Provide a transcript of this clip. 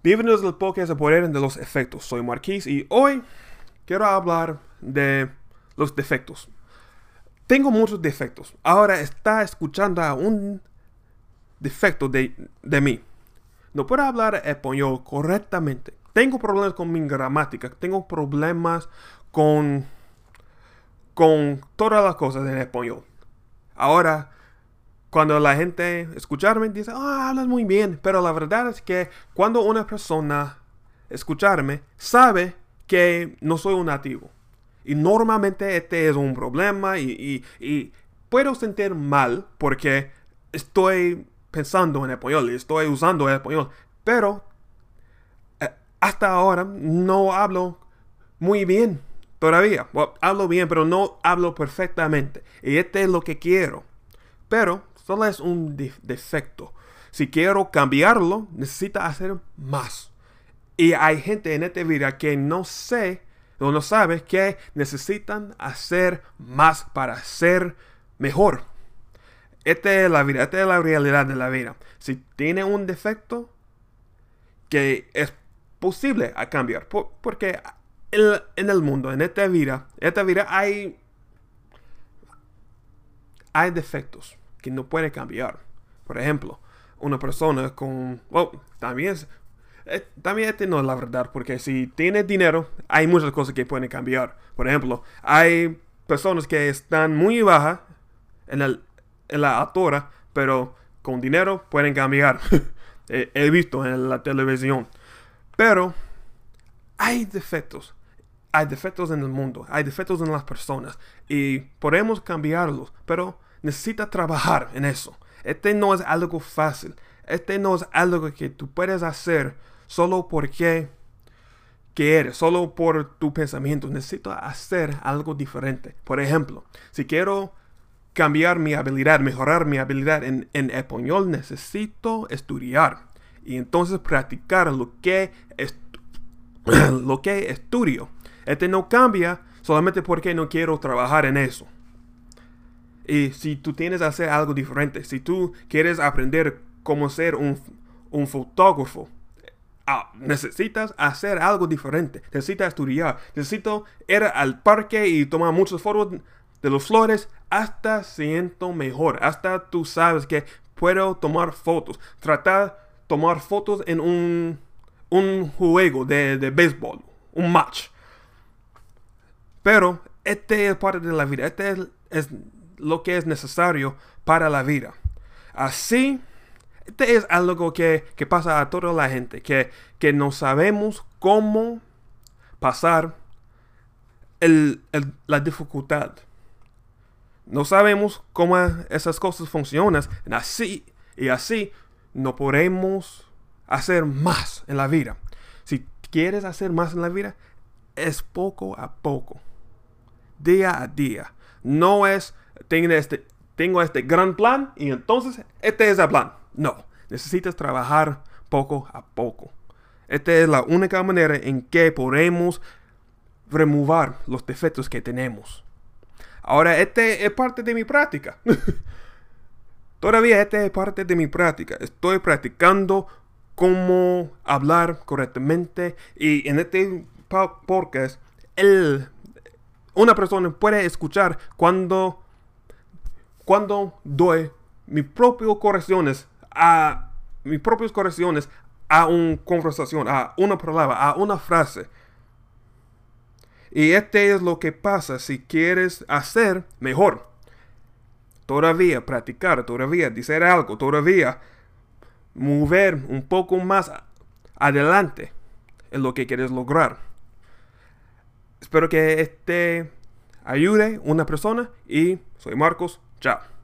Bienvenidos al podcast de Poder de los Efectos. Soy Marquis y hoy quiero hablar de los defectos. Tengo muchos defectos. Ahora está escuchando a un defecto de, de mí. No puedo hablar español correctamente. Tengo problemas con mi gramática. Tengo problemas con, con todas las cosas en español. Ahora cuando la gente escucharme dice, ah, hablas muy bien, pero la verdad es que cuando una persona escucharme sabe que no soy un nativo. Y normalmente este es un problema y, puedo sentir mal porque estoy pensando en español y estoy usando español, pero eh, hasta ahora no hablo muy bien todavía. hablo bien, pero no hablo perfectamente. Y este es lo que quiero. Pero Solo es un defecto. Si quiero cambiarlo, necesita hacer más. Y hay gente en esta vida que no sé no sabe que necesitan hacer más para ser mejor. Esta es la vida, esta es la realidad de la vida. Si tiene un defecto que es posible a cambiar, porque en el mundo, en esta vida, esta vida hay, hay defectos que no puede cambiar. Por ejemplo, una persona con... También. Eh, también este no es la verdad, porque si tiene dinero, hay muchas cosas que pueden cambiar. Por ejemplo, hay personas que están muy bajas en, en la altura, pero con dinero pueden cambiar. He visto en la televisión. Pero hay defectos. Hay defectos en el mundo. Hay defectos en las personas. Y podemos cambiarlos. Pero necesita trabajar en eso. Este no es algo fácil. Este no es algo que tú puedes hacer solo porque eres, solo por tu pensamiento. Necesito hacer algo diferente. Por ejemplo, si quiero cambiar mi habilidad, mejorar mi habilidad en, en español, necesito estudiar. Y entonces practicar lo que, lo que estudio. Este no cambia solamente porque no quiero trabajar en eso. Y si tú tienes que hacer algo diferente, si tú quieres aprender cómo ser un, fotógrafo, ah, necesitas hacer algo diferente. Necesitas estudiar. Necesito ir al parque y tomar muchas fotos de las flores hasta siento mejor. Hasta tú sabes que puedo tomar fotos. Tratar tomar fotos en un, un juego de, de béisbol, un match. Pero este es parte de la vida. Este es, es lo que es necesario para la vida. Así, este es algo que, pasa a toda la gente, que, que no sabemos cómo pasar la dificultad. No sabemos cómo esas cosas funcionan. Así y así no podemos hacer más en la vida. Si quieres hacer más en la vida, es poco a poco, día a día. No es tengo este, tengo este gran plan y entonces este es el plan. No, necesitas trabajar poco a poco. Esta es la única manera en que podemos remover los defectos que tenemos. Ahora, este es parte de mi práctica. Todavía este es parte de mi práctica. Estoy practicando cómo hablar correctamente y en este podcast el, una persona puede escuchar cuando cuando doy mis propias correcciones a mis propias correcciones a una conversación, a una palabra, a una frase. Y este es lo que pasa si quieres hacer mejor. Todavía practicar, todavía decir algo, todavía mover un poco más adelante en lo que quieres lograr. Espero que este ayude a una persona y soy Marcos Chao.